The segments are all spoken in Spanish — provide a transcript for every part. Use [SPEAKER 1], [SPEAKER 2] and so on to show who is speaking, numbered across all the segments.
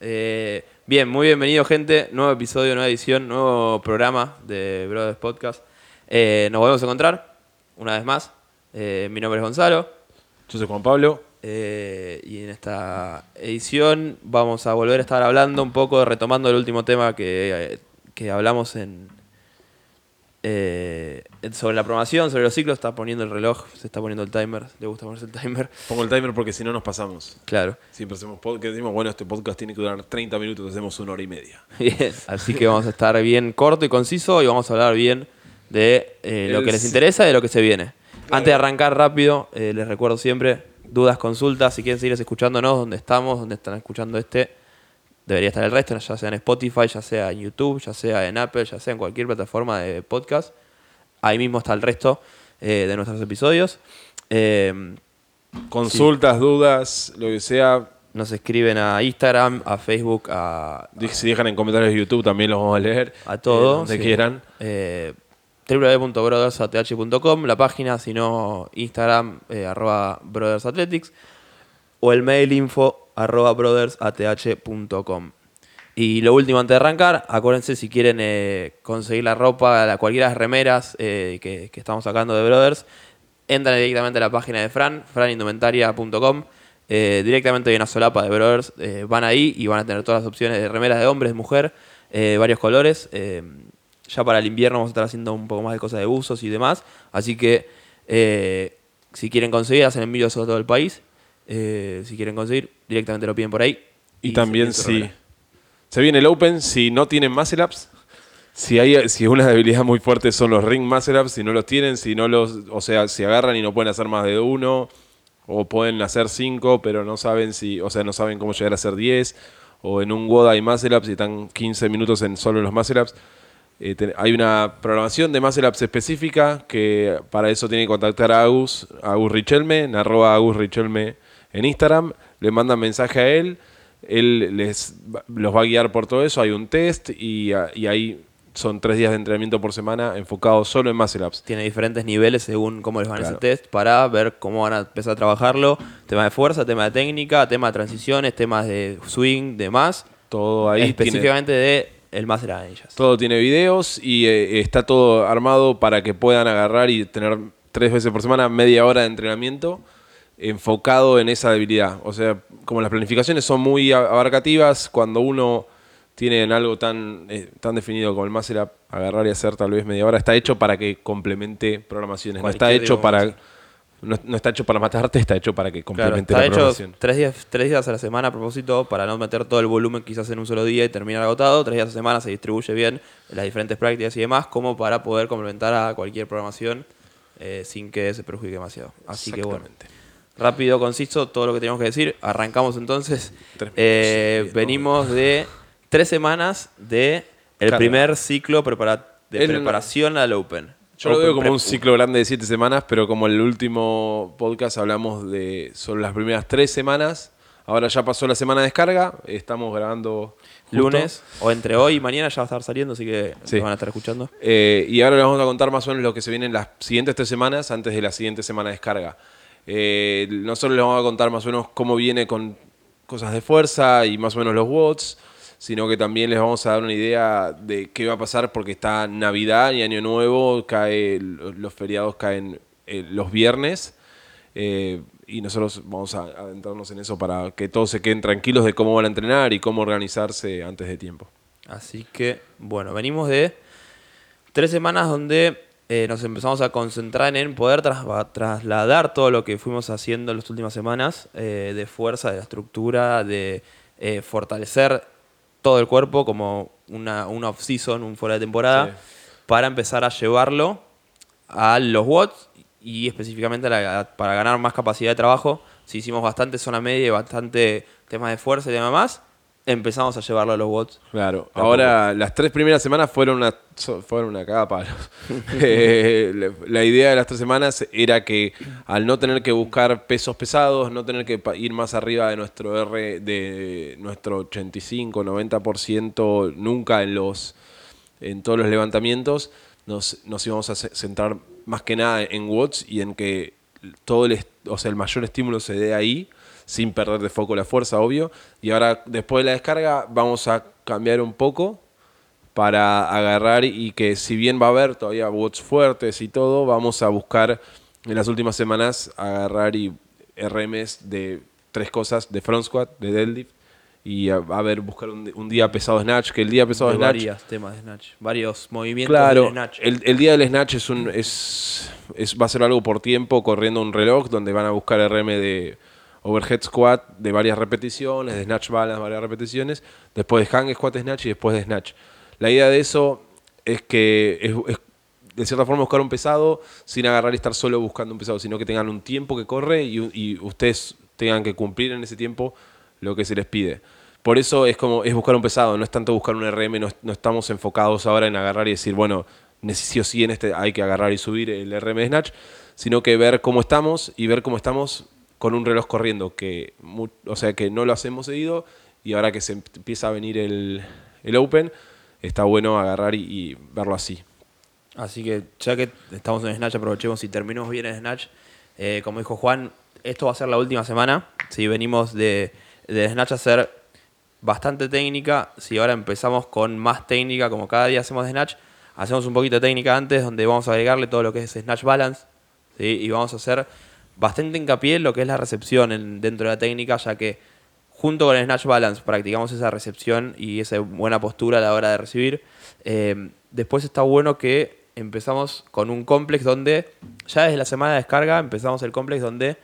[SPEAKER 1] Eh, bien, muy bienvenido, gente. Nuevo episodio, nueva edición, nuevo programa de Brothers Podcast. Eh, nos volvemos a encontrar una vez más. Eh, mi nombre es Gonzalo.
[SPEAKER 2] Yo soy Juan Pablo.
[SPEAKER 1] Y en esta edición vamos a volver a estar hablando un poco, retomando el último tema que, que hablamos en, eh, sobre la programación, sobre los ciclos. Está poniendo el reloj, se está poniendo el timer. Le gusta ponerse el timer.
[SPEAKER 2] Pongo el timer porque si no nos pasamos.
[SPEAKER 1] Claro.
[SPEAKER 2] Siempre hacemos podcast, decimos, bueno, este podcast tiene que durar 30 minutos, hacemos una hora y media.
[SPEAKER 1] Bien, así que vamos a estar bien corto y conciso y vamos a hablar bien de eh, lo
[SPEAKER 2] El
[SPEAKER 1] que les interesa y de lo que se viene. Antes de arrancar rápido, eh, les recuerdo siempre, dudas, consultas, si quieren seguir escuchándonos, donde estamos, donde están escuchando este, debería estar el resto, ya sea en Spotify, ya sea en YouTube, ya sea en Apple, ya sea en cualquier plataforma de podcast. Ahí mismo está el resto eh, de nuestros episodios. Eh,
[SPEAKER 2] Consultas, dudas, lo que sea.
[SPEAKER 1] nos escriben a Instagram, a Facebook, a,
[SPEAKER 2] Si dejan en comentarios de YouTube también los vamos a leer.
[SPEAKER 1] a todo.
[SPEAKER 2] Eh, donde
[SPEAKER 1] sí.
[SPEAKER 2] quieran.
[SPEAKER 1] Eh, www.brothersath.com, la página, si no, Instagram, eh, arroba brothersathletics, o el mail info arroba brothersath.com. Y lo último antes de arrancar, acuérdense si quieren eh, conseguir la ropa, la, cualquiera de las remeras eh, que, estamos sacando de Brothers, entran directamente a la página de Fran, franindumentaria.com. eh, directamente hay una solapa de Brothers, van ahí y van a tener todas las opciones de remeras de hombres, mujer, eh, varios colores. ya para el invierno vamos a estar haciendo un poco más de cosas de buzos y demás. Así que si quieren conseguir, hacen envíos a todo el país. Eh, si quieren conseguir, directamente lo piden por ahí.
[SPEAKER 2] Y, también si se viene el Open, si no tienen muscle ups, si hay si una debilidad muy fuerte son los ring muscle ups, si no los tienen, si no los, o sea, si agarran y no pueden hacer más de uno, o pueden hacer cinco, pero no saben si, o sea, no saben cómo llegar a hacer 10, o en un WOD hay muscle ups y están 15 minutos en solo los muscle ups. Eh, te- hay una programación de muscle ups específica que para eso tienen que contactar a Agus, a Agus Richelme, en arroba Agus Richelme en Instagram, le mandan mensaje a él, él les los va a guiar por todo eso, hay un test y, a- y ahí son tres días de entrenamiento por semana enfocados solo en muscle ups.
[SPEAKER 1] Tiene diferentes niveles según cómo les van
[SPEAKER 2] Claro.
[SPEAKER 1] ese test para ver cómo van a empezar a trabajarlo. Tema de fuerza, tema de técnica, tema de transiciones, temas de swing, demás.
[SPEAKER 2] Todo ahí tiene-
[SPEAKER 1] específicamente de el Master Anillas.
[SPEAKER 2] Todo tiene videos y eh, está todo armado para que puedan agarrar y tener tres veces por semana media hora de entrenamiento enfocado en esa debilidad. O sea, como las planificaciones son muy abarcativas, cuando uno tiene en algo tan, eh, tan definido como el muscle up, agarrar y hacer tal vez media hora, está hecho para que complemente programaciones. No está hecho para... No, no está hecho para matarte, está hecho para que
[SPEAKER 1] Claro,
[SPEAKER 2] complemente
[SPEAKER 1] está
[SPEAKER 2] la
[SPEAKER 1] hecho
[SPEAKER 2] programación.
[SPEAKER 1] tres días, tres días a la semana a propósito para no meter todo el volumen quizás en un solo día y terminar agotado. Tres días a la semana se distribuye bien las diferentes prácticas y demás como para poder complementar a cualquier programación eh, sin que se perjudique demasiado. Así que bueno. Rápido, conciso, todo lo que teníamos que decir. Arrancamos entonces. Eh, venimos de tres semanas de el
[SPEAKER 2] Carga.
[SPEAKER 1] primer ciclo prepara- de
[SPEAKER 2] El-
[SPEAKER 1] preparación al Open.
[SPEAKER 2] Yo lo veo como un ciclo grande de siete semanas, pero como el último podcast hablamos de solo las primeras tres semanas, ahora ya pasó la semana de descarga, estamos grabando justo.
[SPEAKER 1] Lunes o entre hoy y mañana ya va a estar saliendo, así que
[SPEAKER 2] Sí.
[SPEAKER 1] van a estar escuchando.
[SPEAKER 2] Eh, y ahora les vamos a contar más o menos lo que se viene en las siguientes tres semanas antes de la siguiente semana de descarga. Eh, nosotros les vamos a contar más o menos cómo viene con cosas de fuerza y más o menos los watts, sino que también les vamos a dar una idea de qué va a pasar porque está Navidad y Año Nuevo, cae, los feriados caen eh, los viernes. eh, y nosotros vamos a adentrarnos en eso para que todos se queden tranquilos de cómo van a entrenar y cómo organizarse antes de tiempo.
[SPEAKER 1] Así que, bueno, venimos de tres semanas donde eh, nos empezamos a concentrar en poder tras- trasladar todo lo que fuimos haciendo en las últimas semanas eh, de fuerza, de la estructura, de eh, fortalecer todo el cuerpo como una, una off-season, un fuera de temporada,
[SPEAKER 2] Sí.
[SPEAKER 1] para empezar a llevarlo a los watts y específicamente la- para ganar más capacidad de trabajo. Si hicimos bastante zona media y bastante temas de fuerza y demás más, empezamos a llevarlo a los watts.
[SPEAKER 2] Claro,
[SPEAKER 1] Tampoco.
[SPEAKER 2] ahora las tres primeras semanas fueron una, fueron una cagada a palos. Eh, la, idea de las tres semanas era que al no tener que buscar pesos pesados, no tener que ir más arriba de nuestro R, de nuestro 85, 90% nunca en los en todos los levantamientos, nos, nos íbamos a ce- centrar más que nada en watts y en que todo el, o sea, el mayor estímulo se dé ahí sin perder de foco la fuerza, obvio. Y ahora, después de la descarga, vamos a cambiar un poco para agarrar y que si bien va a haber todavía bots fuertes y todo, vamos a buscar en las últimas semanas agarrar y RMs de tres cosas, de front squat, de deadlift, y a, a ver, buscar un, un día pesado snatch, que el día pesado
[SPEAKER 1] De
[SPEAKER 2] snatch...
[SPEAKER 1] varios temas de Snatch. Varios movimientos
[SPEAKER 2] Claro,
[SPEAKER 1] del Snatch.
[SPEAKER 2] el, el día del snatch es un es, es va a ser algo por tiempo corriendo un reloj donde van a buscar RM de overhead squat de varias repeticiones, de snatch balance varias repeticiones, después de hang squat snatch y después de snatch. La idea de eso es que es, de cierta forma buscar un pesado sin agarrar y estar solo buscando un pesado, sino que tengan un tiempo que corre y, y ustedes tengan que cumplir en ese tiempo lo que se les pide. Por eso es como es buscar un pesado, no es tanto buscar un RM, no, no estamos enfocados ahora en agarrar y decir, bueno, necesito sí en este hay que agarrar y subir el RM de Snatch, sino que ver cómo estamos y ver cómo estamos con un reloj corriendo, que o sea que no lo hacemos seguido y ahora que se empieza a venir el, el Open, está bueno agarrar y, verlo así.
[SPEAKER 1] Así que ya que estamos en Snatch, aprovechemos y terminemos bien en Snatch. Eh, como dijo Juan, esto va a ser la última semana. Si venimos de, de Snatch a hacer bastante técnica, si ahora empezamos con más técnica, como cada día hacemos de Snatch, hacemos un poquito de técnica antes, donde vamos a agregarle todo lo que es Snatch Balance, ¿sí? y vamos a hacer bastante hincapié en lo que es la recepción en- dentro de la técnica, ya que junto con el Snatch Balance practicamos esa recepción y esa buena postura a la hora de recibir. Eh, después está bueno que empezamos con un complex donde, ya desde la semana de descarga, empezamos el complex donde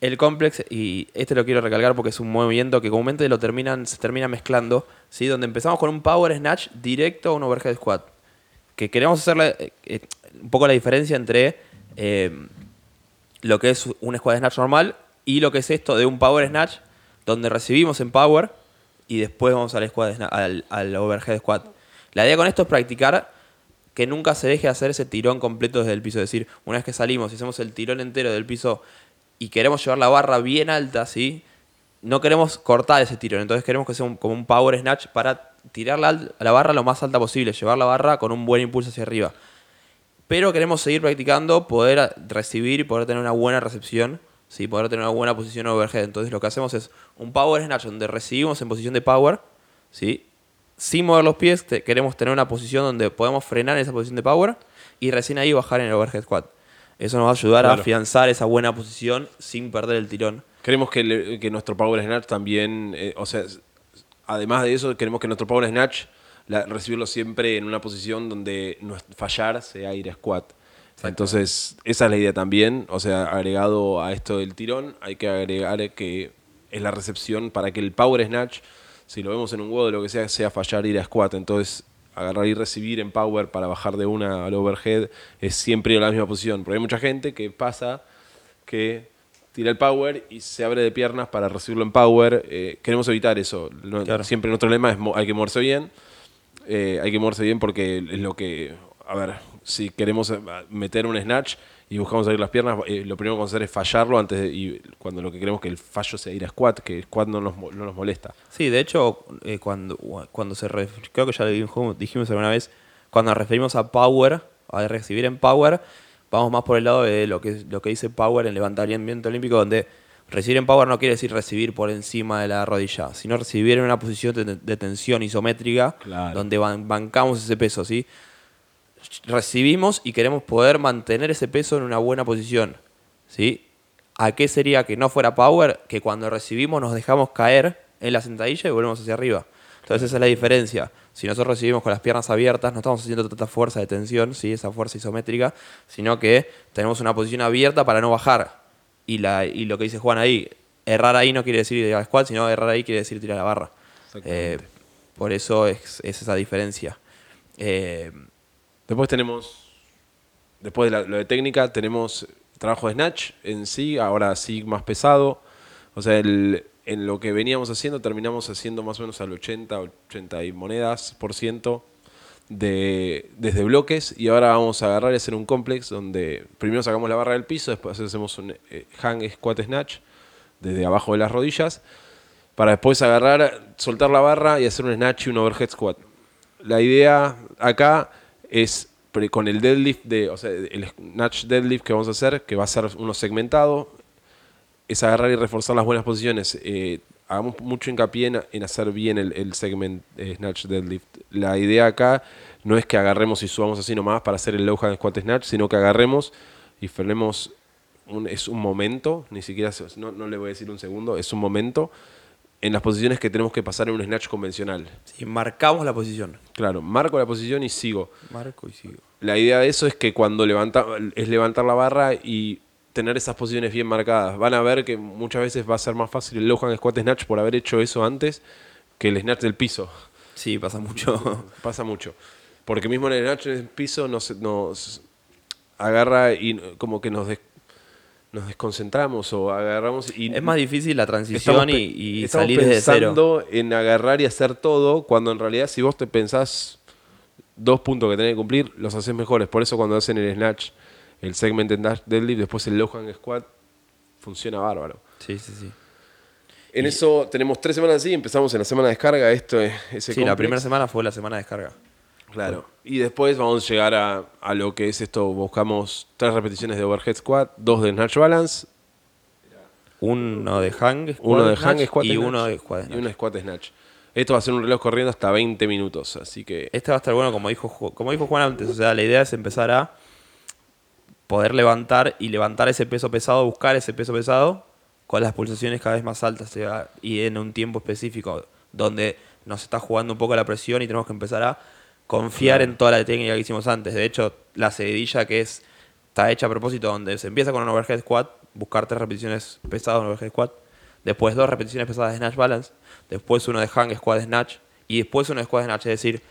[SPEAKER 1] el complex, y este lo quiero recalcar porque es un movimiento que comúnmente lo terminan, se termina mezclando, ¿sí? donde empezamos con un power snatch directo a un overhead squat. Que queremos hacerle eh, eh, un poco la diferencia entre eh, lo que es un squat snatch normal y lo que es esto de un power snatch donde recibimos en power y después vamos al, squat sna- al, al overhead squat. La idea con esto es practicar que nunca se deje hacer ese tirón completo desde el piso. Es decir, una vez que salimos y hacemos el tirón entero del piso y queremos llevar la barra bien alta, ¿sí? No queremos cortar ese tirón. Entonces queremos que sea un- como un power snatch para tirar la, la barra lo más alta posible. Llevar la barra con un buen impulso hacia arriba. Pero queremos seguir practicando, poder recibir y poder tener una buena recepción, ¿sí? poder tener una buena posición overhead. Entonces lo que hacemos es un power snatch donde recibimos en posición de power, ¿sí? sin mover los pies, te- queremos tener una posición donde podemos frenar en esa posición de power y recién ahí bajar en el overhead squat. Eso nos va a ayudar a afianzar esa buena posición sin perder el tirón.
[SPEAKER 2] Queremos que, le- que nuestro Power Snatch también, eh, o sea, además de eso, queremos que nuestro Power Snatch la- recibirlo siempre en una posición donde no es- fallar sea ir a squat. Entonces, esa es la idea también. O sea, agregado a esto del tirón, hay que agregar que es la recepción para que el Power Snatch, si lo vemos en un WOD o lo que sea, sea fallar ir a squat. Entonces, agarrar y recibir en Power para bajar de una al overhead es siempre la misma posición. Porque hay mucha gente que pasa que tira el power y se abre de piernas para recibirlo en power. Eh, queremos evitar eso. No-
[SPEAKER 1] Claro.
[SPEAKER 2] Siempre nuestro lema es hay que moverse bien. Eh, hay que moverse bien porque es lo que, a ver, si queremos eh, meter un snatch y buscamos abrir las piernas, eh, lo primero que vamos a hacer es fallarlo antes de, y cuando lo que queremos que el fallo sea ir a squat, que squat no nos, no nos molesta.
[SPEAKER 1] Sí, de hecho, eh, cuando, cuando se ref- creo que ya lo dijimos, dijimos alguna vez, cuando nos referimos a power, a recibir en power, vamos más por el lado de lo que, lo que dice power en levantamiento olímpico, donde recibir en power no quiere decir recibir por encima de la rodilla, sino recibir en una posición de, de tensión isométrica,
[SPEAKER 2] Claro.
[SPEAKER 1] donde ban- bancamos ese peso, ¿sí? Recibimos y queremos poder mantener ese peso en una buena posición, ¿sí? ¿A qué sería que no fuera power? Que cuando recibimos nos dejamos caer en la sentadilla y volvemos hacia arriba. Entonces esa es la diferencia. Si nosotros recibimos con las piernas abiertas, no estamos haciendo tanta fuerza de tensión, ¿sí? esa fuerza isométrica, sino que tenemos una posición abierta para no bajar. Y, la, y lo que dice Juan ahí, errar ahí no quiere decir ir al squat, sino errar ahí quiere decir tirar la barra. Eh, por eso es, es esa diferencia. Eh,
[SPEAKER 2] Después tenemos, después de la- lo de técnica, tenemos trabajo de snatch en sí, ahora sí más pesado. O sea, el- en lo que veníamos haciendo, terminamos haciendo más o menos al 80, 80 y monedas por ciento de, desde bloques. Y ahora vamos a agarrar y hacer un complex donde primero sacamos la barra del piso, después hacemos un eh, hang squat snatch desde abajo de las rodillas. Para después agarrar, soltar la barra y hacer un snatch y un overhead squat. La idea acá es con el deadlift de, o sea, el snatch deadlift que vamos a hacer, que va a ser uno segmentado, es agarrar y reforzar las buenas posiciones. Eh, hagamos mucho hincapié en, en hacer bien el, el segment eh, Snatch Deadlift. La idea acá no es que agarremos y subamos así nomás para hacer el low hand squat snatch, sino que agarremos y frenemos. Un, es un momento, ni siquiera, no, no le voy a decir un segundo, es un momento en las posiciones que tenemos que pasar en un snatch convencional.
[SPEAKER 1] Sí, marcamos la posición.
[SPEAKER 2] Claro, marco la posición y sigo.
[SPEAKER 1] Marco y sigo.
[SPEAKER 2] La idea de eso es que cuando levanta, es levantar la barra y tener esas posiciones bien marcadas. Van a ver que muchas veces va a ser más fácil el low hand squat snatch por haber hecho eso antes que el snatch del piso.
[SPEAKER 1] Sí, pasa mucho.
[SPEAKER 2] Pasa mucho. Porque mismo en el snatch del piso nos, nos agarra y como que nos, des- nos desconcentramos o agarramos y
[SPEAKER 1] es más difícil la transición
[SPEAKER 2] Estamos
[SPEAKER 1] y, y
[SPEAKER 2] estamos
[SPEAKER 1] salir desde cero.
[SPEAKER 2] pensando en agarrar y hacer todo, cuando en realidad si vos te pensás dos puntos que tenés que cumplir, los haces mejores. Por eso cuando hacen el snatch, el segment snatch deadlift, después el low hand squat, funciona bárbaro.
[SPEAKER 1] Sí, sí, sí.
[SPEAKER 2] En eso tenemos tres semanas así, empezamos en la semana de descarga, esto es ese
[SPEAKER 1] Sí, la primera semana fue la semana de descarga.
[SPEAKER 2] Claro. Y después vamos a llegar a, a lo que es esto, buscamos tres repeticiones de overhead squat, dos de snatch balance,
[SPEAKER 1] Uno de hang, squat,
[SPEAKER 2] uno de hang squat
[SPEAKER 1] y
[SPEAKER 2] snatch,
[SPEAKER 1] uno de squat.
[SPEAKER 2] y
[SPEAKER 1] snatch.
[SPEAKER 2] uno de squat snatch. Esto va a ser un reloj corriendo hasta 20 minutos, así que
[SPEAKER 1] Este va a estar bueno, como dijo, como dijo Juan antes. O sea, la idea es empezar a poder levantar y levantar ese peso pesado, buscar ese peso pesado con las pulsaciones cada vez más altas y en un tiempo específico donde nos está jugando un poco la presión y tenemos que empezar a confiar en toda la técnica que hicimos antes. De hecho, la seguidilla que es está hecha a propósito donde se empieza con un overhead squat, buscar tres repeticiones pesadas en overhead squat, después dos repeticiones pesadas de snatch balance, después uno de hang squat snatch y después uno de squat snatch, es decir,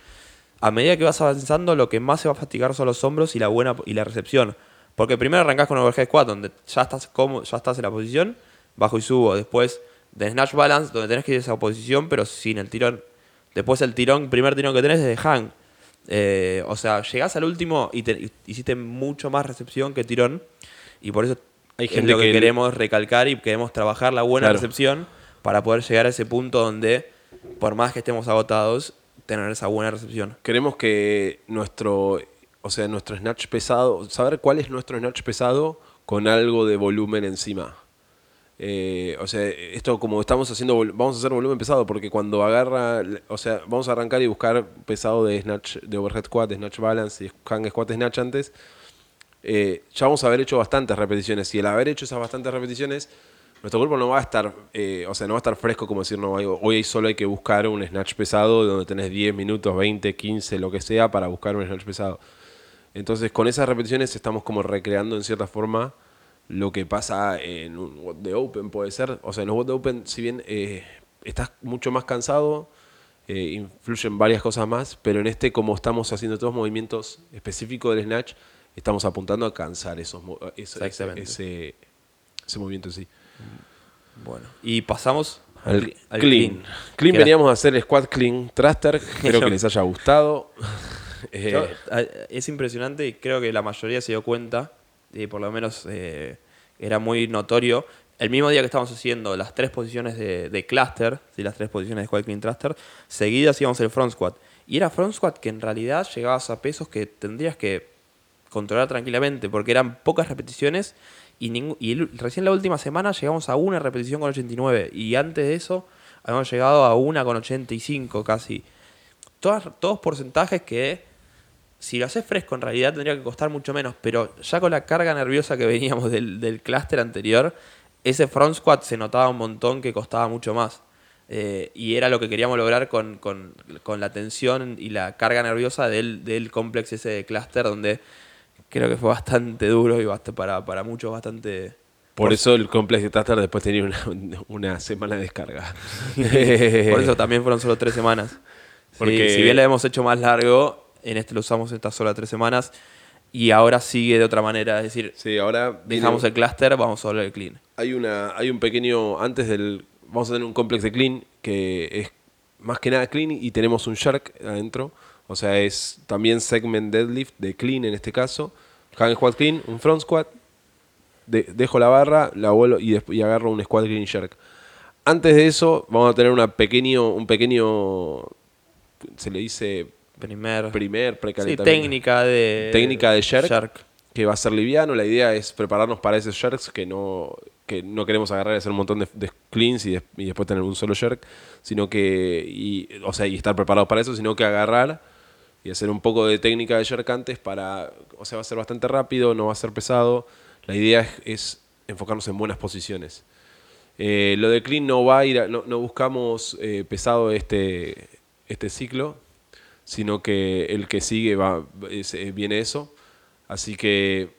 [SPEAKER 1] a medida que vas avanzando, lo que más se va a fatigar son los hombros y la buena y la recepción. Porque primero arrancás con overhead squat, donde ya estás cómodo, ya estás en la posición, bajo y subo. Después de snatch balance, donde tenés que ir a esa posición, pero sin el tirón. Después el tirón, primer tirón que tenés es de hang. Eh, o sea, llegás al último y, te- y hiciste mucho más recepción que tirón. Y por eso
[SPEAKER 2] Hay
[SPEAKER 1] es
[SPEAKER 2] gente
[SPEAKER 1] lo que,
[SPEAKER 2] que-
[SPEAKER 1] queremos recalcar y queremos trabajar la buena
[SPEAKER 2] Claro.
[SPEAKER 1] recepción para poder llegar a ese punto donde, por más que estemos agotados, tener esa buena recepción.
[SPEAKER 2] queremos que nuestro, o sea, nuestro snatch pesado, saber cuál es nuestro snatch pesado con algo de volumen encima. Eh, o sea, esto como estamos haciendo, vamos a hacer volumen pesado porque cuando agarra, o sea, vamos a arrancar y buscar pesado de snatch, de overhead squat, snatch balance y hang squat snatch antes, eh, ya vamos a haber hecho bastantes repeticiones y el haber hecho esas bastantes repeticiones, nuestro cuerpo no va a estar, eh, o sea, no va a estar fresco como decir, no, hoy solo hay que buscar un snatch pesado donde tenés 10 minutos, 20, 15, lo que sea para buscar un snatch pesado. Entonces, con esas repeticiones estamos como recreando en cierta forma lo que pasa en un WOD de Open, puede ser. O sea, en los WOD de Open, si bien eh, estás mucho más cansado, eh, influyen varias cosas más, pero en este, como estamos haciendo todos movimientos específicos del Snatch, estamos apuntando a cansar esos, eso- ese, ese, ese movimiento en sí.
[SPEAKER 1] Bueno, y pasamos
[SPEAKER 2] Al, clean. Clean,
[SPEAKER 1] era-
[SPEAKER 2] veníamos a hacer el squat clean thruster. Espero que les haya gustado. Eh,
[SPEAKER 1] Yo- a- es impresionante y creo que la mayoría se dio cuenta, y por lo menos eh, era muy notorio. El mismo día que estábamos haciendo las tres posiciones de, de cluster, ¿sí? las tres posiciones de squat clean thruster, seguidas hacíamos el front squat. Y era front squat que en realidad llegabas a pesos que tendrías que controlar tranquilamente, porque eran pocas repeticiones y, recién la última semana llegamos a una repetición con 89 y antes de eso habíamos llegado a una con 85 casi. Todas, todos porcentajes que si lo haces fresco en realidad tendría que costar mucho menos, pero ya con la carga nerviosa que veníamos del, del clúster anterior, ese front squat se notaba un montón que costaba mucho más. Eh, y era lo que queríamos lograr con, con- con la tensión y la carga nerviosa del, del complex ese de clúster, donde creo que fue bastante duro y bast- para, para muchos bastante...
[SPEAKER 2] por eso el complex de thruster después tenía una, una semana de descarga.
[SPEAKER 1] Por eso también fueron solo tres semanas. Sí,
[SPEAKER 2] Porque-
[SPEAKER 1] si bien lo hemos hecho más largo, en este lo usamos estas solo tres semanas y ahora sigue de otra manera. Es decir,
[SPEAKER 2] Sí, ahora viene-
[SPEAKER 1] dejamos el clúster, vamos solo el clean.
[SPEAKER 2] hay una hay un pequeño antes del vamos a tener un complex de clean que es más que nada clean y tenemos un shark adentro o sea es también segment deadlift de clean en este caso hang squat clean un front squat de- dejo la barra la vuelo y, y agarro un squat clean shark antes de eso vamos a tener una pequeño un pequeño se le dice
[SPEAKER 1] Primer.
[SPEAKER 2] primer
[SPEAKER 1] sí, técnica de.
[SPEAKER 2] técnica de shark,
[SPEAKER 1] shark.
[SPEAKER 2] que va a ser liviano. La idea es prepararnos para esos sharks que no que no queremos agarrar y hacer un montón de, de cleans y, des- y después tener un solo jerk, sino que, y, o sea, y estar preparados para eso, sino que agarrar y hacer un poco de técnica de jerk antes para, o sea, va a ser bastante rápido, no va a ser pesado. La idea es, es enfocarnos en buenas posiciones. Eh, lo de clean no va a ir, a- no, no buscamos eh, pesado este, este ciclo, sino que el que sigue va, eh, viene eso. Así que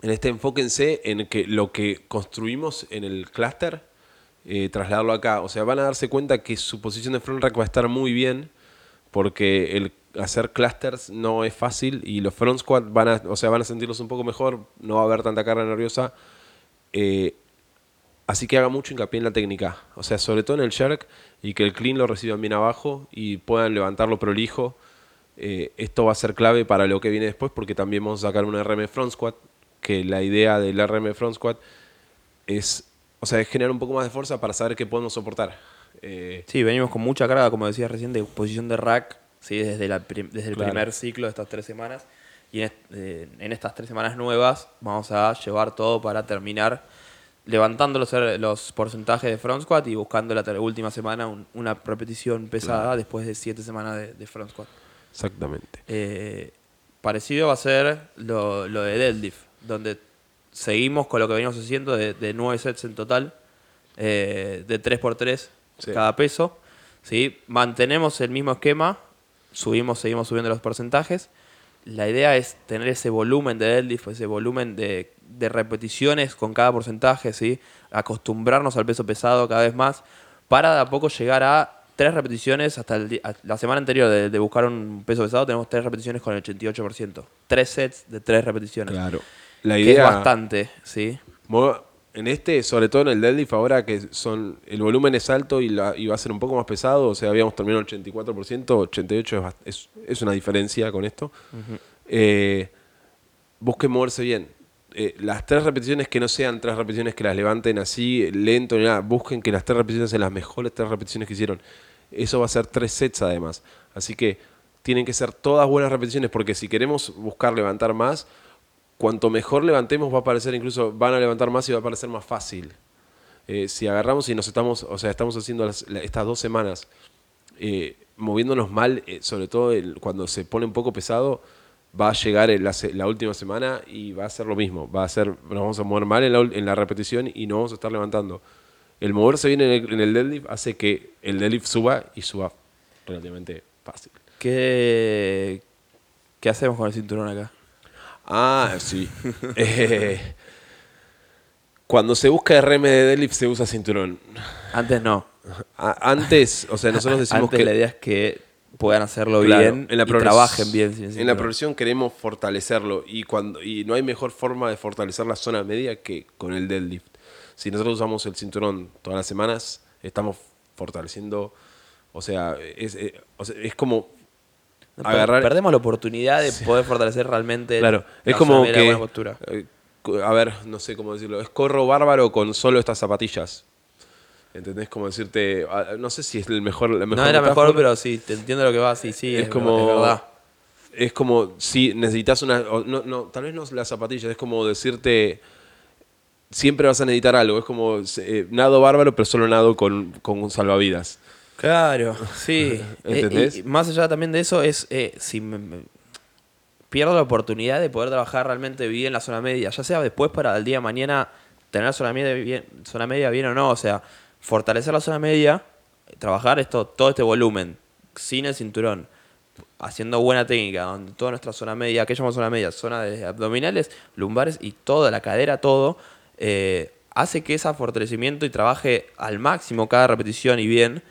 [SPEAKER 2] en este enfóquense en que lo que construimos en el clúster, eh, trasladarlo acá. O sea, van a darse cuenta que su posición de front rack va a estar muy bien, porque el hacer clusters no es fácil y los front squat van a, o sea, van a sentirlos un poco mejor, no va a haber tanta carga nerviosa. Eh, así que haga mucho hincapié en la técnica. O sea, sobre todo en el jerk y que el clean lo reciban bien abajo y puedan levantarlo prolijo. Eh, esto va a ser clave para lo que viene después porque también vamos a sacar un RM front squat, que la idea del RM front squat es, o sea, es generar un poco más de fuerza para saber qué podemos soportar. Eh,
[SPEAKER 1] Sí, venimos con mucha carga, como decías recién, de posición de rack, ¿sí? desde, la desde el
[SPEAKER 2] Claro.
[SPEAKER 1] primer ciclo de estas tres semanas. Y en, est- eh, en estas tres semanas nuevas vamos a llevar todo para terminar levantando los, los porcentajes de front squat y buscando la última semana un- una repetición pesada después de siete semanas de, de front squat.
[SPEAKER 2] exactamente.
[SPEAKER 1] Eh, parecido va a ser lo, lo de deadlift, donde seguimos con lo que venimos haciendo de, de nueve sets en total, eh, de 3x3
[SPEAKER 2] Sí.
[SPEAKER 1] cada peso. ¿sí? Mantenemos el mismo esquema, subimos, seguimos subiendo los porcentajes. La idea es tener ese volumen de deadlift, ese volumen de, de repeticiones con cada porcentaje, ¿sí? acostumbrarnos al peso pesado cada vez más, para de a poco llegar a tres repeticiones hasta el la semana anterior de, de buscar un peso pesado, tenemos tres repeticiones con el 88%. Tres sets de tres repeticiones.
[SPEAKER 2] Claro. La
[SPEAKER 1] que
[SPEAKER 2] idea
[SPEAKER 1] es bastante, ¿sí?
[SPEAKER 2] En este, sobre todo en el deadlift, ahora que son el volumen es alto y, la- y va a ser un poco más pesado, o sea, habíamos terminado el 84%, 88% es, bast- es, es una diferencia con esto. Eh, busquen moverse bien. Eh, las tres repeticiones que no sean tres repeticiones que las levanten así, lento ni busquen que las tres repeticiones sean las mejores tres repeticiones que hicieron. Eso va a ser tres sets además. Así que tienen que ser todas buenas repeticiones porque si queremos buscar levantar más, cuanto mejor levantemos va a parecer incluso, van a levantar más y va a parecer más fácil. Eh, si agarramos y nos estamos, o sea, estamos haciendo estas dos semanas eh, moviéndonos mal, sobre todo cuando se pone un poco pesado, va a llegar en la, última semana y va a ser lo mismo. Va a ser, nos vamos a mover mal en la, ul- en la repetición y no vamos a estar levantando. El moverse bien en el, en el deadlift hace que el deadlift suba y suba relativamente fácil.
[SPEAKER 1] ¿Qué, ¿Qué hacemos con el cinturón acá?
[SPEAKER 2] Ah, sí. Eh, cuando se busca RM de deadlift se usa cinturón.
[SPEAKER 1] Antes no.
[SPEAKER 2] A- Antes, o sea, nosotros decimos
[SPEAKER 1] Antes
[SPEAKER 2] que
[SPEAKER 1] la idea es que puedan hacerlo
[SPEAKER 2] Claro,
[SPEAKER 1] bien
[SPEAKER 2] en la
[SPEAKER 1] y trabajen bien.
[SPEAKER 2] En la progresión queremos fortalecerlo y cuando y no hay mejor forma de fortalecer la zona media que con el deadlift. Si nosotros usamos el cinturón todas las semanas, estamos fortaleciendo, o sea, es, eh, es como
[SPEAKER 1] No,
[SPEAKER 2] agarrar
[SPEAKER 1] Perdemos la oportunidad de poder fortalecer realmente
[SPEAKER 2] Claro,
[SPEAKER 1] la
[SPEAKER 2] es como que. eh, a ver, no sé cómo decirlo. Es corro bárbaro con solo estas zapatillas. ¿Entendés? Como decirte. ah, No sé si es el mejor. La mejor
[SPEAKER 1] No era
[SPEAKER 2] metáfora.
[SPEAKER 1] mejor, pero sí, te entiendo lo que va. Sí, sí,
[SPEAKER 2] es,
[SPEAKER 1] es,
[SPEAKER 2] como.
[SPEAKER 1] es verdad.
[SPEAKER 2] Es como si necesitas una. no, no, tal vez no las zapatillas, es como decirte. Siempre vas a necesitar algo. Es como eh, nado bárbaro, pero solo nado con, con un salvavidas.
[SPEAKER 1] Claro, sí. Eh,
[SPEAKER 2] ¿Entendés?
[SPEAKER 1] y más allá también de eso, es eh, si me- me- pierdo la oportunidad de poder trabajar realmente bien la zona media, ya sea después para el día de mañana tener la zona media bien, zona media bien o no, o sea, fortalecer la zona media, trabajar esto, todo este volumen, sin el cinturón, haciendo buena técnica, donde toda nuestra zona media, que llamamos zona media, zona de abdominales, lumbares y toda la cadera, todo, eh, hace que ese fortalecimiento y trabaje al máximo cada repetición y bien.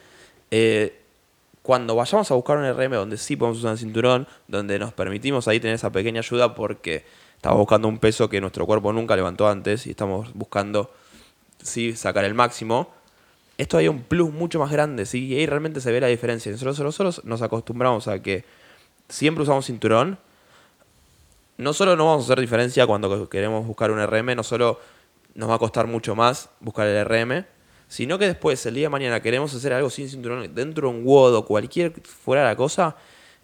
[SPEAKER 1] eh, cuando vayamos a buscar un RM donde sí podemos usar el cinturón, donde nos permitimos ahí tener esa pequeña ayuda porque estamos buscando un peso que nuestro cuerpo nunca levantó antes y estamos buscando sí sacar el máximo, esto hay un plus mucho más grande, ¿sí? Y ahí realmente se ve la diferencia. Nosotros, nosotros nos acostumbramos a que siempre usamos cinturón. No solo no vamos a hacer diferencia cuando queremos buscar un RM, no solo nos va a costar mucho más buscar el RM, sino que después, el día de mañana, queremos hacer algo sin cinturón, dentro de un WOD o cualquier fuera de la cosa,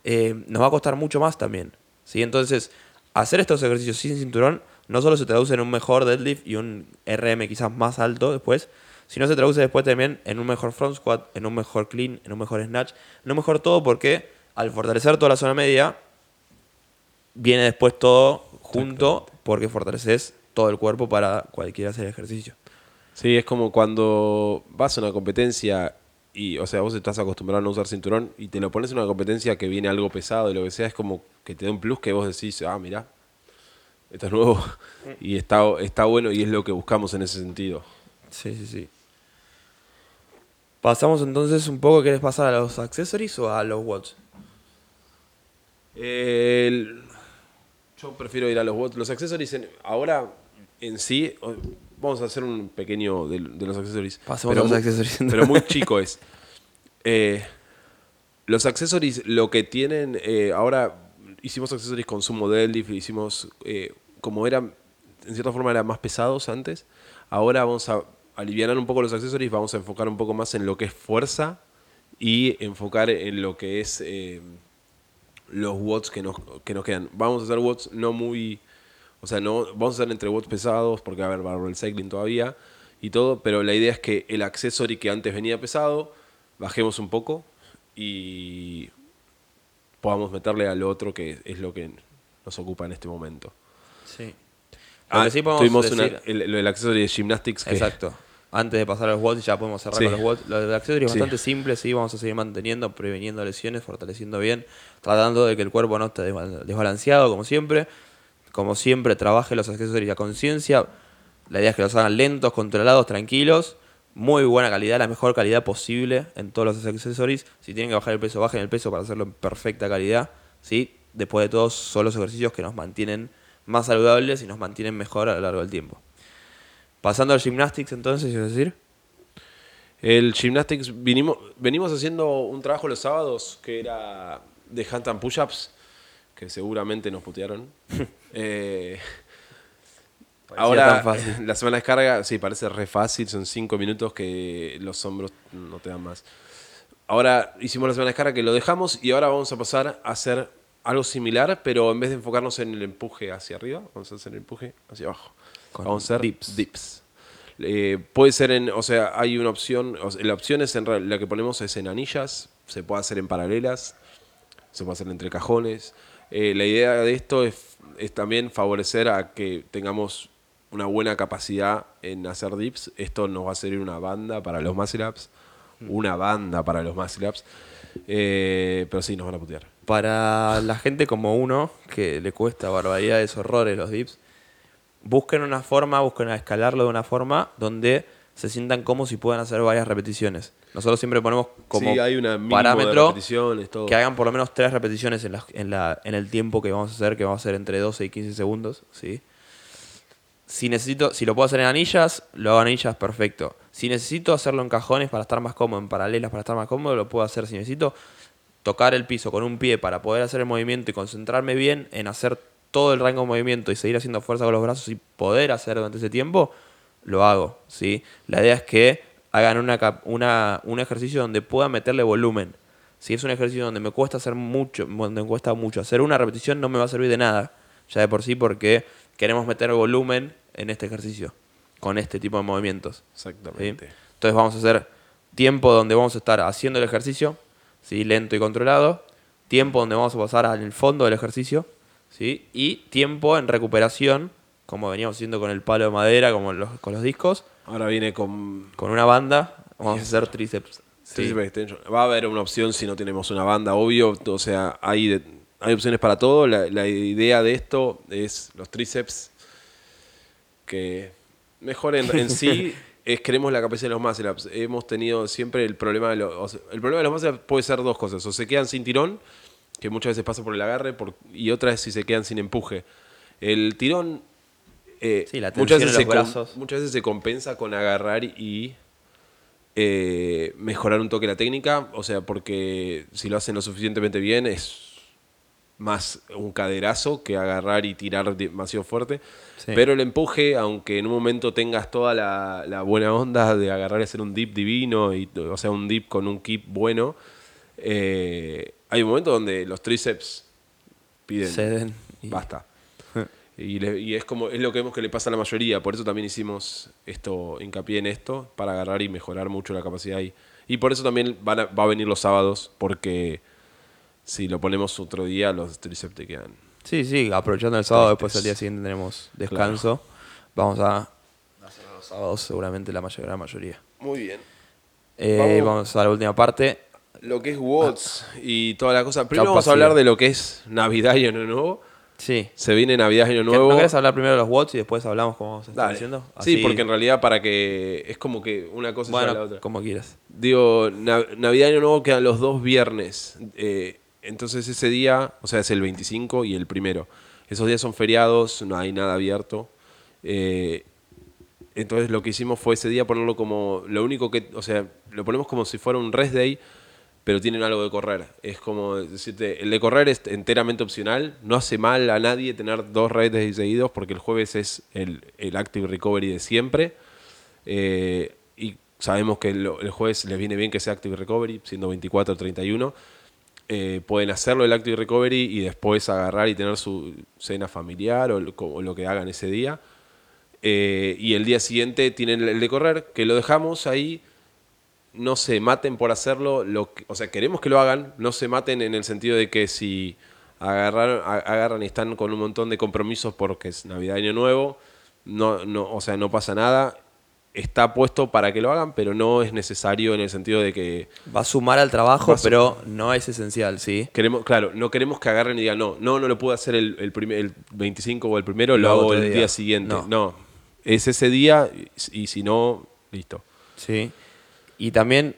[SPEAKER 1] eh, nos va a costar mucho más también. ¿sí? Entonces, hacer estos ejercicios sin cinturón no solo se traduce en un mejor deadlift y un RM quizás más alto después, sino se traduce después también en un mejor front squat, en un mejor clean, en un mejor snatch, en un mejor todo porque al fortalecer toda la zona media, viene después todo junto porque fortaleces todo el cuerpo para cualquiera hacer ejercicio.
[SPEAKER 2] Sí, es como cuando vas a una competencia y, o sea, vos estás acostumbrado a no usar cinturón y te lo pones en una competencia que viene algo pesado y lo que sea, es como que te da un plus que vos decís, ah, mira, esto es nuevo y está, está bueno y es lo que buscamos en ese sentido.
[SPEAKER 1] Sí, sí, sí. Pasamos entonces un poco, ¿querés pasar a los accessories o a los watts?
[SPEAKER 2] El- yo prefiero ir a los watts. Los accessories en- ahora en sí, vamos a hacer un pequeño de, de los accessories.
[SPEAKER 1] Pasemos
[SPEAKER 2] pero
[SPEAKER 1] a los
[SPEAKER 2] muy-
[SPEAKER 1] accessories.
[SPEAKER 2] Pero muy chico es. Eh, los accessories, lo que tienen, eh, ahora hicimos accessories con sumo deadlift, hicimos, eh, como eran, en cierta forma eran más pesados antes, ahora vamos a aliviar un poco los accessories, vamos a enfocar un poco más en lo que es fuerza y enfocar en lo que es eh, los watts que nos, que nos quedan. Vamos a hacer watts no muy, o sea, no vamos a hacer entre watts pesados, porque va a haber barrel cycling todavía y todo, pero la idea es que el accesory que antes venía pesado, bajemos un poco y podamos meterle al otro que es lo que nos ocupa en este momento.
[SPEAKER 1] Sí. Lo
[SPEAKER 2] Ah,
[SPEAKER 1] sí
[SPEAKER 2] tuvimos una- el, lo del accesory de gymnastics que
[SPEAKER 1] Exacto. Antes de pasar a los watts, ya podemos cerrar
[SPEAKER 2] Sí.
[SPEAKER 1] con los watts. Lo del accesorio es bastante simple, sí, vamos a seguir manteniendo, preveniendo lesiones, fortaleciendo bien, tratando de que el cuerpo no esté desba- desbalanceado, como siempre. Como siempre, trabaje los accesorios a conciencia. La idea es que los hagan lentos, controlados, tranquilos. Muy buena calidad, la mejor calidad posible en todos los accesorios. Si tienen que bajar el peso, bajen el peso para hacerlo en perfecta calidad. ¿sí? Después de todo, son los ejercicios que nos mantienen más saludables y nos mantienen mejor a lo largo del tiempo. Pasando al gymnastics entonces, es decir.
[SPEAKER 2] El gymnastics vinimos, venimos haciendo un trabajo los sábados que era de handstand push-ups, que seguramente nos putearon. Eh, ahora,
[SPEAKER 1] fácil.
[SPEAKER 2] la semana de descarga, sí, parece re fácil, son cinco minutos que los hombros no te dan más. Ahora hicimos la semana de descarga que lo dejamos y ahora vamos a pasar a hacer algo similar, pero en vez de enfocarnos en el empuje hacia arriba, vamos a hacer el empuje hacia abajo.
[SPEAKER 1] Con
[SPEAKER 2] vamos a hacer
[SPEAKER 1] dips.
[SPEAKER 2] dips. Eh, puede ser en, o sea, hay una opción, o sea, la opción es en la que ponemos es en anillas, se puede hacer en paralelas, se puede hacer entre cajones. Eh, la idea de esto es, es también favorecer a que tengamos una buena capacidad en hacer dips. Esto nos va a servir una banda para los muscle ups, una banda para los muscle ups. Eh, pero sí, nos van a putear.
[SPEAKER 1] Para la gente como uno, que le cuesta barbaridades, horrores los dips, busquen una forma, busquen a escalarlo de una forma donde se sientan como si puedan hacer varias repeticiones. Nosotros siempre ponemos como
[SPEAKER 2] sí, hay una mínimo de
[SPEAKER 1] parámetro
[SPEAKER 2] todo.
[SPEAKER 1] que hagan por lo menos tres repeticiones en, la- en, la- en el tiempo que vamos a hacer, que vamos a hacer entre 12 y 15 segundos. ¿sí? Si necesito, si lo puedo hacer en anillas, lo hago en anillas, perfecto. Si necesito hacerlo en cajones para estar más cómodo, en paralelas para estar más cómodo, lo puedo hacer. Si necesito tocar el piso con un pie para poder hacer el movimiento y concentrarme bien en hacer todo el rango de movimiento y seguir haciendo fuerza con los brazos y poder hacer durante ese tiempo, lo hago. ¿sí? La idea es que hagan una, una, un ejercicio donde pueda meterle volumen. Si es un ejercicio donde me cuesta hacer mucho, donde me cuesta mucho hacer una repetición, no me va a servir de nada, ya de por sí, porque queremos meter volumen en este ejercicio, con este tipo de movimientos. ¿sí?
[SPEAKER 2] Exactamente.
[SPEAKER 1] Entonces vamos a hacer tiempo donde vamos a estar haciendo el ejercicio, ¿sí? lento y controlado, tiempo donde vamos a pasar al fondo del ejercicio, ¿sí? y tiempo en recuperación, como veníamos haciendo con el palo de madera, como los- con los discos,
[SPEAKER 2] Ahora viene con
[SPEAKER 1] con una banda, vamos a hacer tríceps. Sí.
[SPEAKER 2] Va a haber una opción si no tenemos una banda, obvio. O sea, hay, de- hay opciones para todo. La, la idea de esto es los tríceps que mejoren en sí. Es, queremos la capacidad de los muscle ups. Hemos tenido siempre el problema de los... o sea, el problema de los muscle ups puede ser dos cosas. O se quedan sin tirón, que muchas veces pasa por el agarre, por- y otra es si se quedan sin empuje. El tirón... eh,
[SPEAKER 1] Sí, la
[SPEAKER 2] muchas,
[SPEAKER 1] en
[SPEAKER 2] veces se
[SPEAKER 1] los brazos.
[SPEAKER 2] muchas veces se compensa con agarrar y eh, mejorar un toque la técnica, o sea, porque si lo hacen lo suficientemente bien es más un caderazo que agarrar y tirar demasiado fuerte.
[SPEAKER 1] Sí.
[SPEAKER 2] Pero el empuje, aunque en un momento tengas toda la, la buena onda de agarrar y hacer un dip divino, y, o sea, un dip con un keep bueno, eh, hay un momento donde los tríceps piden
[SPEAKER 1] Ceden y-
[SPEAKER 2] basta. Y, le- y es como es lo que vemos que le pasa a la mayoría. Por eso también hicimos esto, hincapié en esto, para agarrar y mejorar mucho la capacidad ahí. Y por eso también van a- va a venir los sábados, porque si lo ponemos otro día, los tríceps te quedan.
[SPEAKER 1] Sí, sí, aprovechando el sábado, después el día siguiente tenemos descanso. Vamos a hacer los sábados seguramente la mayor, gran mayoría.
[SPEAKER 2] Muy bien.
[SPEAKER 1] Eh,
[SPEAKER 2] Vamos.
[SPEAKER 1] vamos. a la última parte.
[SPEAKER 2] Lo que es WOTS y toda la cosa. Primero vamos a
[SPEAKER 1] Capacidad.
[SPEAKER 2] hablar de lo que es Navidad y Año Nuevo.
[SPEAKER 1] Sí.
[SPEAKER 2] Se viene Navidad y Año Nuevo.
[SPEAKER 1] ¿No querés hablar primero de los watts y después hablamos como está
[SPEAKER 2] Dale.
[SPEAKER 1] diciendo?
[SPEAKER 2] Sí,
[SPEAKER 1] Así-
[SPEAKER 2] porque en realidad para que es como que una cosa a la
[SPEAKER 1] Bueno,
[SPEAKER 2] otra.
[SPEAKER 1] como quieras.
[SPEAKER 2] Digo, Na- Navidad y Año Nuevo quedan los dos viernes. Eh, entonces ese día, o sea, es el 25 y el primero. Esos días son feriados, no hay nada abierto. Eh, entonces lo que hicimos fue ese día ponerlo como, lo único que, o sea, lo ponemos como si fuera un rest day, pero tienen algo de correr. Es como decirte, el de correr es enteramente opcional, no hace mal a nadie tener dos rest days seguidos porque el jueves es el, el active recovery de siempre. Eh, y sabemos que el, el jueves les viene bien que sea Active Recovery, siendo 24 o 31. Eh, pueden hacerlo el Active Recovery y después agarrar y tener su cena familiar o lo, que hagan ese día. Eh, y el día siguiente tienen el de correr, que lo dejamos ahí. No se maten por hacerlo. Lo que- o sea, queremos que lo hagan. No se maten en el sentido de que si agarran, a- agarran y están con un montón de compromisos porque es Navidad Año Nuevo, no, no, o sea, no pasa nada. Está puesto para que lo hagan, pero no es necesario en el sentido de que
[SPEAKER 1] Va a sumar al trabajo, pero no es esencial, ¿sí?
[SPEAKER 2] queremos, claro, no queremos que agarren y digan, no, no, no lo puedo hacer el, el, primer- el 25 o el primero, lo,
[SPEAKER 1] Lo hago
[SPEAKER 2] el
[SPEAKER 1] día.
[SPEAKER 2] día, siguiente.
[SPEAKER 1] No.
[SPEAKER 2] No. es ese día y, y si no, listo.
[SPEAKER 1] Sí. Y también,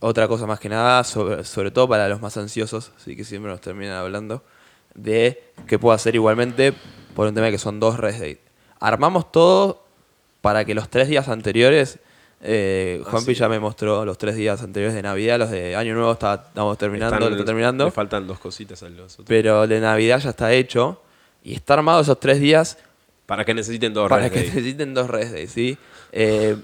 [SPEAKER 1] otra cosa más que nada, sobre, sobre todo para los más ansiosos, sí que siempre nos terminan hablando, de que puedo hacer igualmente por un tema que son dos rest days. Armamos todo para que los tres días anteriores, eh,
[SPEAKER 2] Ah,
[SPEAKER 1] Juanpi
[SPEAKER 2] sí.
[SPEAKER 1] ya me mostró los tres días anteriores de Navidad, los de Año Nuevo está- estamos terminando,
[SPEAKER 2] Están-
[SPEAKER 1] está terminando,
[SPEAKER 2] Le faltan dos cositas a los otros.
[SPEAKER 1] pero el de Navidad ya está hecho y está armado esos tres días
[SPEAKER 2] Para que necesiten dos
[SPEAKER 1] para que necesiten dos rest days, ¿sí? Eh,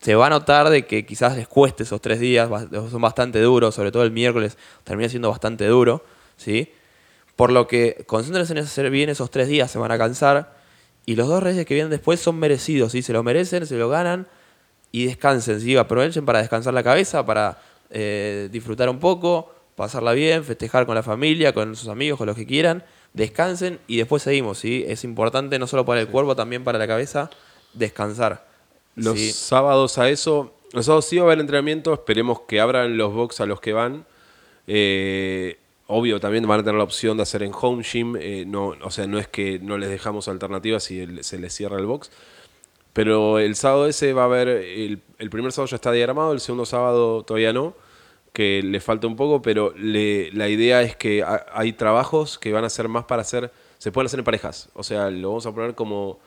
[SPEAKER 1] se va a notar de que quizás les cueste esos tres días, son bastante duros, sobre todo el miércoles termina siendo bastante duro, ¿sí? Por lo que concéntrense en hacer bien esos tres días, se van a cansar, y los dos days que vienen después son merecidos, ¿sí? Se lo merecen, se lo ganan, y descansen, ¿sí? Aprovechen para descansar la cabeza, para eh, disfrutar un poco, pasarla bien, festejar con la familia, con sus amigos, con los que quieran, descansen y después seguimos, ¿sí? Es importante no solo para el cuerpo, también para la cabeza, descansar.
[SPEAKER 2] Los
[SPEAKER 1] ¿sí?
[SPEAKER 2] sábados a eso, los sábados sí va a haber entrenamiento, esperemos que abran los box a los que van. Eh, obvio, también van a tener la opción de hacer en home gym, eh, no, o sea, no es que no les dejamos alternativas si el- se les cierra el box. Pero el sábado ese va a haber, el, primer sábado ya está diagramado, el segundo sábado todavía no, que le falta un poco, pero la idea es que ha- hay trabajos que van a ser más para hacer, se pueden hacer en parejas. O sea, lo vamos a poner como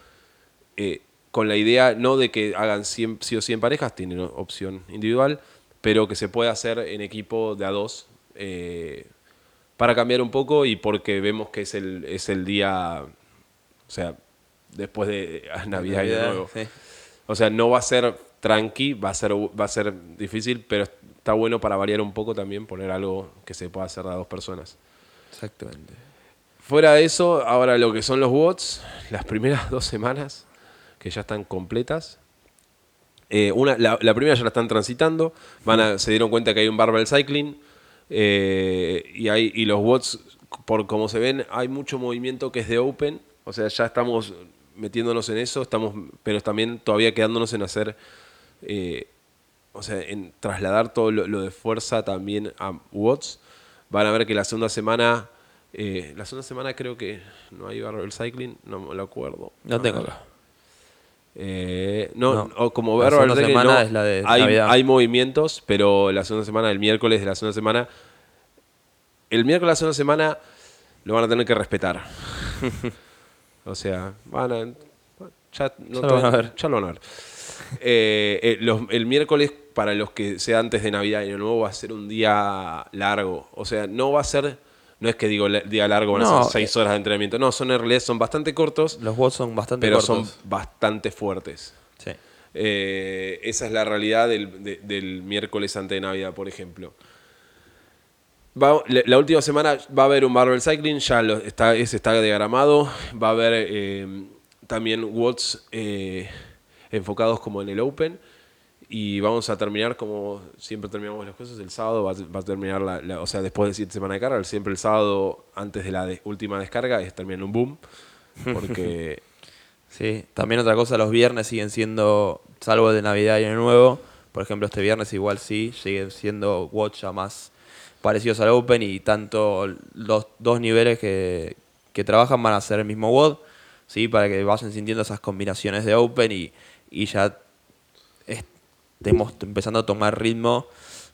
[SPEAKER 2] eh, con la idea no de que hagan 100, sí o 100 parejas, tienen opción individual, pero que se pueda hacer en equipo de a dos eh, para cambiar un poco y porque vemos que es el, es el día, o sea, después de Navidad y Año Nuevo.
[SPEAKER 1] sí.
[SPEAKER 2] O sea, no va a ser tranqui, va a ser, va a ser difícil, pero está bueno para variar un poco también, poner algo que se pueda hacer de a dos personas.
[SPEAKER 1] Exactamente.
[SPEAKER 2] Fuera de eso, ahora lo que son los bots, las primeras dos semanas que ya están completas. eh, una, la, la primera ya la están transitando, van a, se dieron cuenta que hay un barbell cycling eh, y, hay, y los bots, por como se ven, hay mucho movimiento que es de open, o sea, ya estamos metiéndonos en eso, estamos, pero también todavía quedándonos en hacer, eh, o sea, en trasladar todo lo, lo de fuerza también a watts. Van a ver que la segunda semana, eh, la segunda semana creo que no hay barbell cycling, no me lo acuerdo.
[SPEAKER 1] No tengo
[SPEAKER 2] A ver.
[SPEAKER 1] acá.
[SPEAKER 2] Eh, no,
[SPEAKER 1] No.
[SPEAKER 2] o como
[SPEAKER 1] La segunda
[SPEAKER 2] cycling,
[SPEAKER 1] semana
[SPEAKER 2] no.
[SPEAKER 1] es la de
[SPEAKER 2] hay,
[SPEAKER 1] Navidad.
[SPEAKER 2] hay movimientos, pero la segunda semana, el miércoles de la segunda semana, el miércoles de la segunda semana lo van a tener que respetar. o sea, van a. Ya, no
[SPEAKER 1] Ya lo van a
[SPEAKER 2] te-
[SPEAKER 1] ver.
[SPEAKER 2] ya lo van a ver. Eh, eh, los- el miércoles, para los que sea antes de Navidad y Año Nuevo, va a ser un día largo. O sea, no va a ser. No es que digo día largo, van a
[SPEAKER 1] No,
[SPEAKER 2] ser seis horas de entrenamiento. No, son en realidad son bastante cortos,
[SPEAKER 1] Los bots son bastante
[SPEAKER 2] pero
[SPEAKER 1] cortos.
[SPEAKER 2] son bastante fuertes.
[SPEAKER 1] Sí.
[SPEAKER 2] Eh, esa es la realidad del, de- del miércoles antes de Navidad, por ejemplo. Va- la, última semana va a haber un Marvel Cycling, ya lo- está, ese está diagramado. Va a haber eh, también eh, enfocados como en el Open. Y vamos a terminar como siempre terminamos las cosas. El sábado va, va a terminar, la, o sea, después de siete semanas de carga. Siempre el sábado, antes de la última descarga, es terminar un boom. Porque
[SPEAKER 1] Sí, también otra cosa, los viernes siguen siendo, salvo de Navidad y Año Nuevo, por ejemplo, este viernes igual sí, siguen siendo watch ya más parecidos al Open y tanto los dos niveles que, que trabajan van a ser el mismo WOD, ¿sí? para que vayan sintiendo esas combinaciones de Open y, y ya estemos empezando a tomar ritmo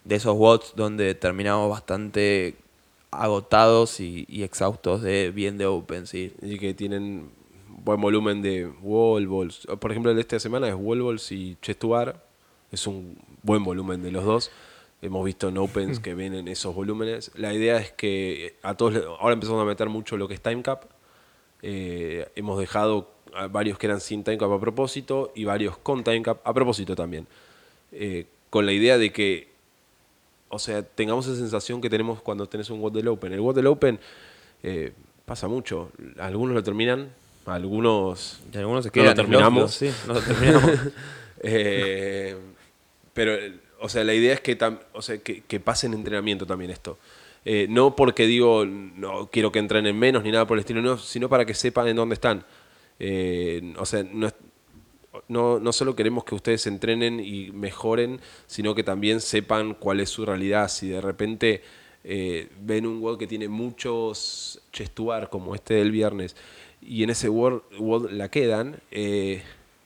[SPEAKER 1] de esos WODs donde terminamos bastante agotados y, y exhaustos de bien de Open, ¿sí?
[SPEAKER 2] y que tienen buen volumen de wall balls. Por ejemplo, el de esta semana es wall balls y chest to bar. Es un buen volumen de los dos. Hemos visto en Opens que vienen esos volúmenes. La idea es que a todos, ahora empezamos a meter mucho lo que es time cap. Eh, hemos dejado varios que eran sin time cap a propósito y varios con time cap a propósito también. Eh, con la idea de que, o sea, tengamos esa sensación que tenemos cuando tenés un WOD del Open. El WOD del Open eh, pasa mucho. Algunos lo terminan, algunos
[SPEAKER 1] Y algunos se
[SPEAKER 2] No
[SPEAKER 1] quedan
[SPEAKER 2] lo
[SPEAKER 1] en
[SPEAKER 2] terminamos.
[SPEAKER 1] los- Sí, no lo terminamos.
[SPEAKER 2] Eh, pero, o sea, la idea es que, tam- o sea, que, que pase en entrenamiento también esto. Eh, no porque digo, no quiero que entrenen menos ni nada por el estilo, no, sino para que sepan en dónde están. Eh, o sea, no, es- no, no solo queremos que ustedes entrenen y mejoren, sino que también sepan cuál es su realidad. Si de repente eh, ven un WOD que tiene muchos chestuar, como este del viernes, y en ese WOD, la quedan, eh,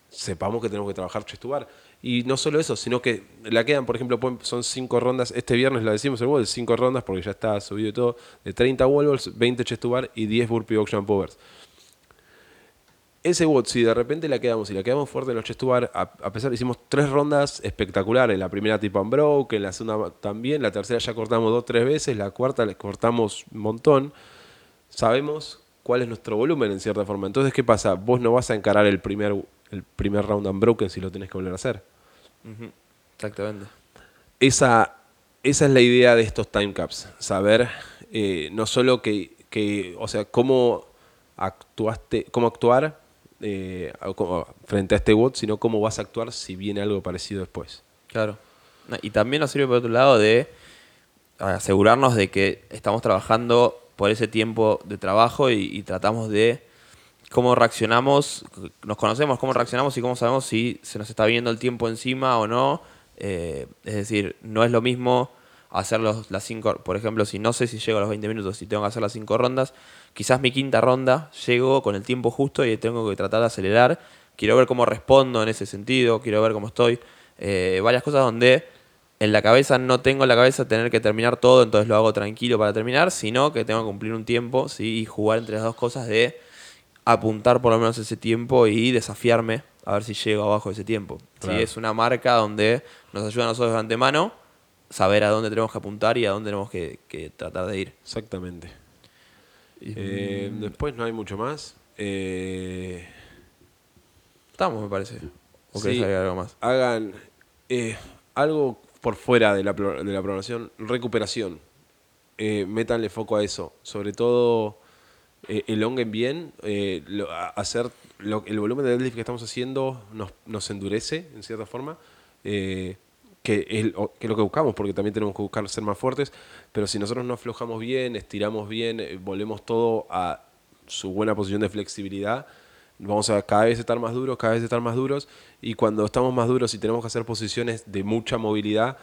[SPEAKER 2] sepamos que tenemos que trabajar chestuar. Y no solo eso, sino que la quedan, por ejemplo, son cinco rondas, este viernes la decimos el WOD, cinco rondas, porque ya está subido y todo, de 30 wall balls, 20 chestubar y 10 burpee ocean powers ese bot, si de repente la quedamos y la quedamos fuerte en los chest bar, a, a pesar hicimos tres rondas espectaculares. La primera tipo unbroke, en la segunda también, la tercera ya cortamos dos tres veces, la cuarta le cortamos un montón. Sabemos cuál es nuestro volumen en cierta forma. Entonces, ¿qué pasa? Vos no vas a encarar el primer, el primer round unbroken si lo tenés que volver a hacer.
[SPEAKER 1] Exactamente.
[SPEAKER 2] Esa, esa es la idea de estos time caps. Saber eh, no solo que, que, o sea, cómo actuaste, cómo actuar eh, frente a este bot, sino cómo vas a actuar si viene algo parecido después.
[SPEAKER 1] Claro. Y también nos sirve por otro lado de asegurarnos de que estamos trabajando por ese tiempo de trabajo y, y tratamos de cómo reaccionamos, nos conocemos cómo reaccionamos y cómo sabemos si se nos está viniendo el tiempo encima o no. Eh, es decir, no es lo mismo hacer los- las cinco, por ejemplo, si no sé si llego a los 20 minutos, si tengo que hacer las cinco rondas, quizás mi quinta ronda llego con el tiempo justo y tengo que tratar de acelerar. Quiero ver cómo respondo en ese sentido, quiero ver cómo estoy. Eh, varias cosas donde en la cabeza no tengo en la cabeza tener que terminar todo, entonces lo hago tranquilo para terminar, sino que tengo que cumplir un tiempo ¿sí? y jugar entre las dos cosas de apuntar por lo menos ese tiempo y desafiarme a ver si llego abajo de ese tiempo. ¿sí?
[SPEAKER 2] Claro.
[SPEAKER 1] Es una marca donde nos ayuda a nosotros de antemano saber a dónde tenemos que apuntar y a dónde tenemos que, que tratar de ir.
[SPEAKER 2] Exactamente. Eh, después no hay mucho más. Eh,
[SPEAKER 1] Estamos, me parece. ¿O querés
[SPEAKER 2] Sí.
[SPEAKER 1] agregar algo más?
[SPEAKER 2] hagan eh, algo por fuera de la, de la programación, recuperación. Eh, métanle foco a eso. Sobre todo, eh, elonguen bien. eh, lo- hacer lo- el volumen de deadlift que estamos haciendo nos, nos endurece, en cierta forma. Que, es, o- que es lo que buscamos, porque también tenemos que buscar ser más fuertes. Pero si nosotros no aflojamos bien, estiramos bien, eh, volvemos todo a su buena posición de flexibilidad, vamos a cada vez estar más duros, cada vez estar más duros, y cuando estamos más duros y tenemos que hacer posiciones de mucha movilidad,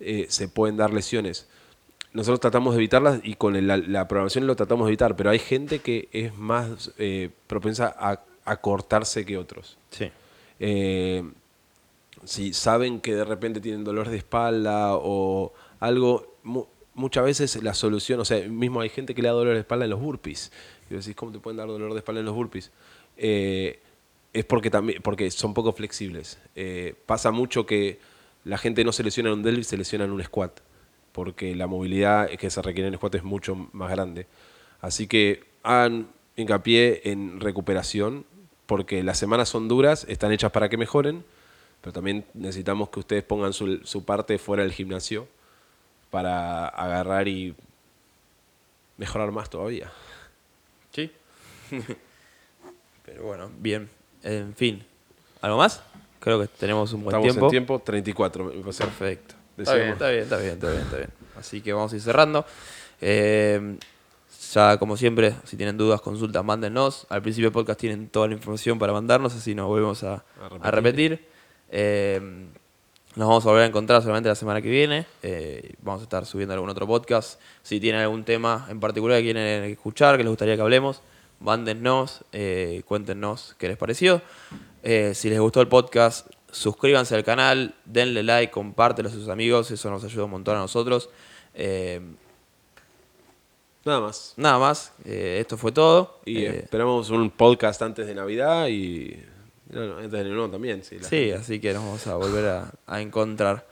[SPEAKER 2] eh, se pueden dar lesiones. Nosotros tratamos de evitarlas y con la, la programación lo tratamos de evitar, pero hay gente que es más eh, propensa a, a cortarse que otros.
[SPEAKER 1] Sí.
[SPEAKER 2] Eh, si saben que de repente tienen dolor de espalda o algo, mu- muchas veces la solución, o sea, mismo hay gente que le da dolor de espalda en los burpees. Y decís, ¿cómo te pueden dar dolor de espalda en los burpees? Eh, es porque también porque son poco flexibles. Eh, pasa mucho que la gente no se lesiona en un deadlift, se lesiona en un squat, porque la movilidad que se requiere en el squat es mucho más grande. Así que hagan hincapié en recuperación, porque las semanas son duras, están hechas para que mejoren, pero también necesitamos que ustedes pongan su, su parte fuera del gimnasio para agarrar y mejorar más todavía.
[SPEAKER 1] Sí. Pero bueno, bien. En fin. ¿Algo más? Creo que tenemos un buen
[SPEAKER 2] Estamos
[SPEAKER 1] tiempo.
[SPEAKER 2] en tiempo 34. me parece.
[SPEAKER 1] Perfecto. Está bien, está bien, está bien, está bien, está bien. Así que vamos a ir cerrando. Eh, ya, como siempre, si tienen dudas, consultas, mándennos. Al principio del podcast tienen toda la información para mandarnos, así nos volvemos a,
[SPEAKER 2] A
[SPEAKER 1] a repetir. Eh, nos vamos a volver a encontrar solamente la semana que viene. Eh, vamos a estar subiendo algún otro podcast. Si tienen algún tema en particular que quieren escuchar, que les gustaría que hablemos, mándennos, eh, cuéntenos qué les pareció. Eh, si les gustó el podcast, suscríbanse al canal, denle like, compártelo a sus amigos, eso nos ayuda un montón a nosotros.
[SPEAKER 2] Nada más.
[SPEAKER 1] nada más, eh, esto fue todo.
[SPEAKER 2] Y
[SPEAKER 1] Eh,
[SPEAKER 2] esperamos un podcast antes de Navidad y. no, no, Nuevo también. La
[SPEAKER 1] sí, así que nos vamos a volver a, a encontrar.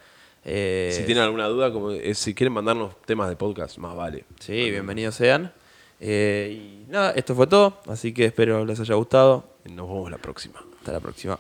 [SPEAKER 1] Eh,
[SPEAKER 2] si tienen alguna duda, como eh, si quieren mandarnos temas de podcast, más vale.
[SPEAKER 1] Sí, bienvenidos sean. Eh, y nada, esto fue todo, así que espero les haya gustado.
[SPEAKER 2] Nos vemos la próxima.
[SPEAKER 1] Hasta la próxima.